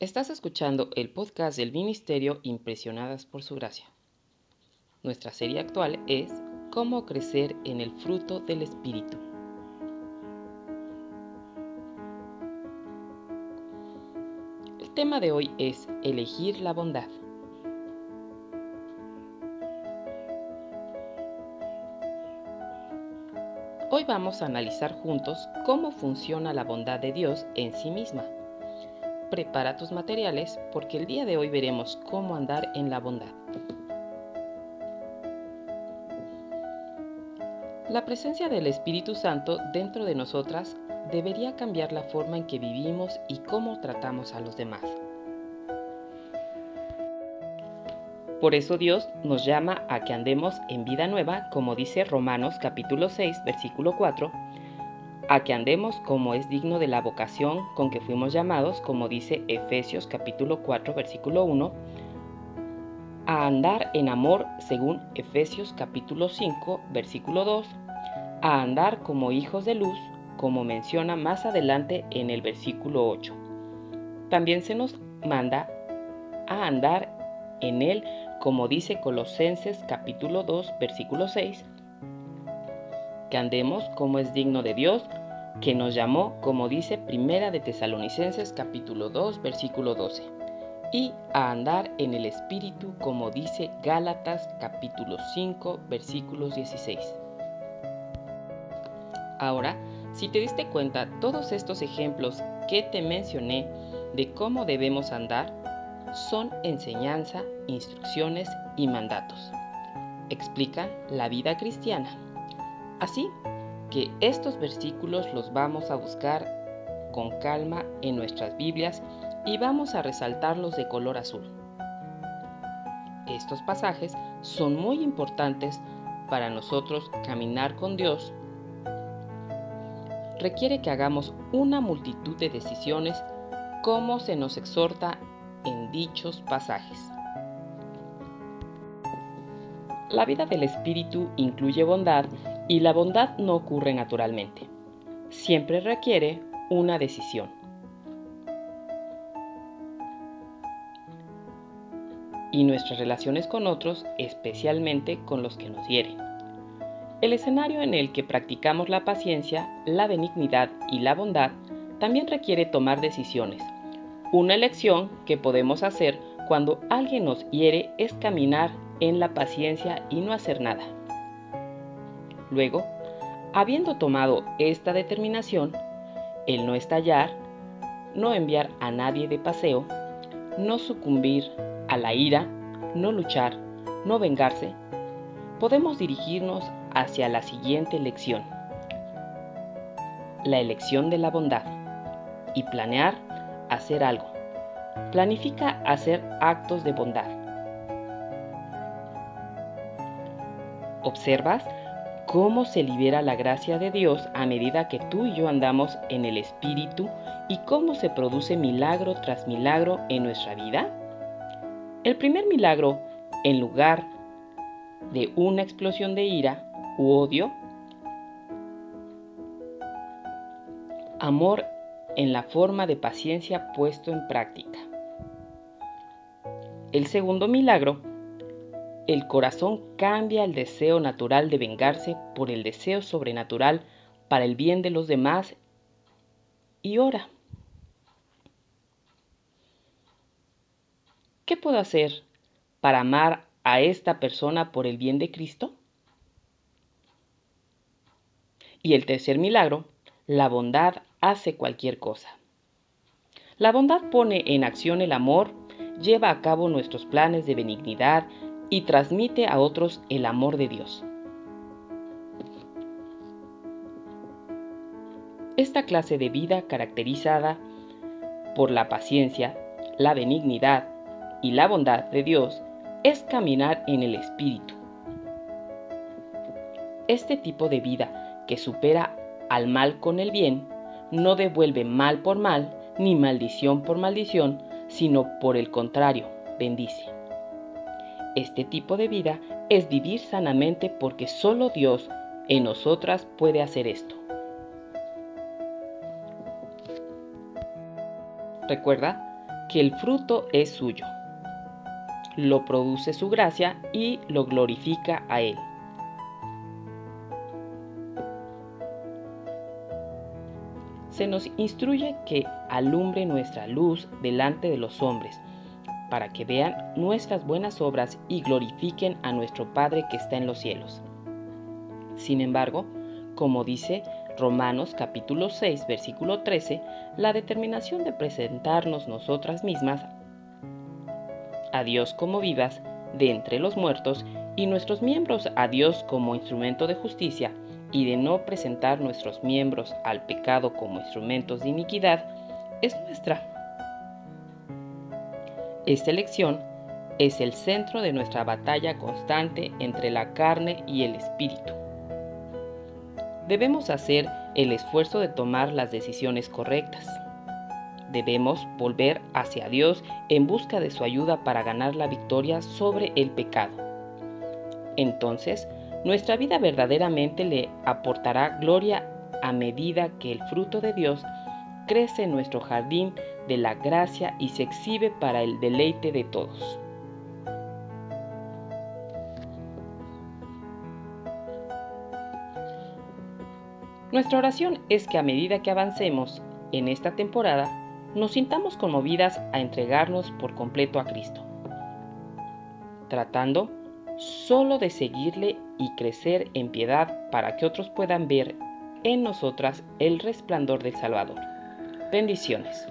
Estás escuchando el podcast del Ministerio Impresionadas por Su Gracia. Nuestra serie actual es Cómo crecer en el fruto del Espíritu. El tema de hoy es elegir la bondad. Hoy vamos a analizar juntos cómo funciona la bondad de Dios en sí misma prepara tus materiales porque el día de hoy veremos cómo andar en la bondad. La presencia del Espíritu Santo dentro de nosotras debería cambiar la forma en que vivimos y cómo tratamos a los demás. Por eso Dios nos llama a que andemos en vida nueva, como dice Romanos capítulo 6, versículo 4, a que andemos como es digno de la vocación con que fuimos llamados, como dice Efesios capítulo 4 versículo 1, a andar en amor según Efesios capítulo 5 versículo 2, a andar como hijos de luz, como menciona más adelante en el versículo 8. También se nos manda a andar en él, como dice Colosenses capítulo 2 versículo 6, que andemos como es digno de Dios, que nos llamó, como dice Primera de Tesalonicenses capítulo 2, versículo 12, y a andar en el Espíritu, como dice Gálatas capítulo 5, versículos 16. Ahora, si te diste cuenta, todos estos ejemplos que te mencioné de cómo debemos andar son enseñanza, instrucciones y mandatos. Explican la vida cristiana. Así que estos versículos los vamos a buscar con calma en nuestras Biblias y vamos a resaltarlos de color azul. Estos pasajes son muy importantes para nosotros caminar con Dios. Requiere que hagamos una multitud de decisiones como se nos exhorta en dichos pasajes. La vida del Espíritu incluye bondad y la bondad no ocurre naturalmente. Siempre requiere una decisión. Y nuestras relaciones con otros, especialmente con los que nos hieren. El escenario en el que practicamos la paciencia, la benignidad y la bondad también requiere tomar decisiones. Una elección que podemos hacer cuando alguien nos hiere es caminar en la paciencia y no hacer nada. Luego, habiendo tomado esta determinación, el no estallar, no enviar a nadie de paseo, no sucumbir a la ira, no luchar, no vengarse, podemos dirigirnos hacia la siguiente elección. La elección de la bondad y planear hacer algo. Planifica hacer actos de bondad. ¿Observas cómo se libera la gracia de Dios a medida que tú y yo andamos en el Espíritu y cómo se produce milagro tras milagro en nuestra vida? El primer milagro, en lugar de una explosión de ira u odio, amor en la forma de paciencia puesto en práctica. El segundo milagro, el corazón cambia el deseo natural de vengarse por el deseo sobrenatural para el bien de los demás y ora. ¿Qué puedo hacer para amar a esta persona por el bien de Cristo? Y el tercer milagro, la bondad hace cualquier cosa. La bondad pone en acción el amor, lleva a cabo nuestros planes de benignidad, y transmite a otros el amor de Dios. Esta clase de vida caracterizada por la paciencia, la benignidad y la bondad de Dios es caminar en el Espíritu. Este tipo de vida que supera al mal con el bien no devuelve mal por mal ni maldición por maldición, sino por el contrario, bendice. Este tipo de vida es vivir sanamente porque solo Dios en nosotras puede hacer esto. Recuerda que el fruto es suyo. Lo produce su gracia y lo glorifica a Él. Se nos instruye que alumbre nuestra luz delante de los hombres, para que vean nuestras buenas obras y glorifiquen a nuestro Padre que está en los cielos. Sin embargo, como dice Romanos capítulo 6 versículo 13, la determinación de presentarnos nosotras mismas a Dios como vivas de entre los muertos y nuestros miembros a Dios como instrumento de justicia y de no presentar nuestros miembros al pecado como instrumentos de iniquidad es nuestra. Esta elección es el centro de nuestra batalla constante entre la carne y el espíritu debemos hacer el esfuerzo de tomar las decisiones correctas. Debemos volver hacia Dios en busca de su ayuda para ganar la victoria sobre el pecado. Entonces, nuestra vida verdaderamente le aportará gloria a medida que el fruto de Dios crece en nuestro jardín de la gracia y se exhibe para el deleite de todos. Nuestra oración es que a medida que avancemos en esta temporada, nos sintamos conmovidas a entregarnos por completo a Cristo, tratando solo de seguirle y crecer en piedad para que otros puedan ver en nosotras el resplandor del Salvador. Bendiciones.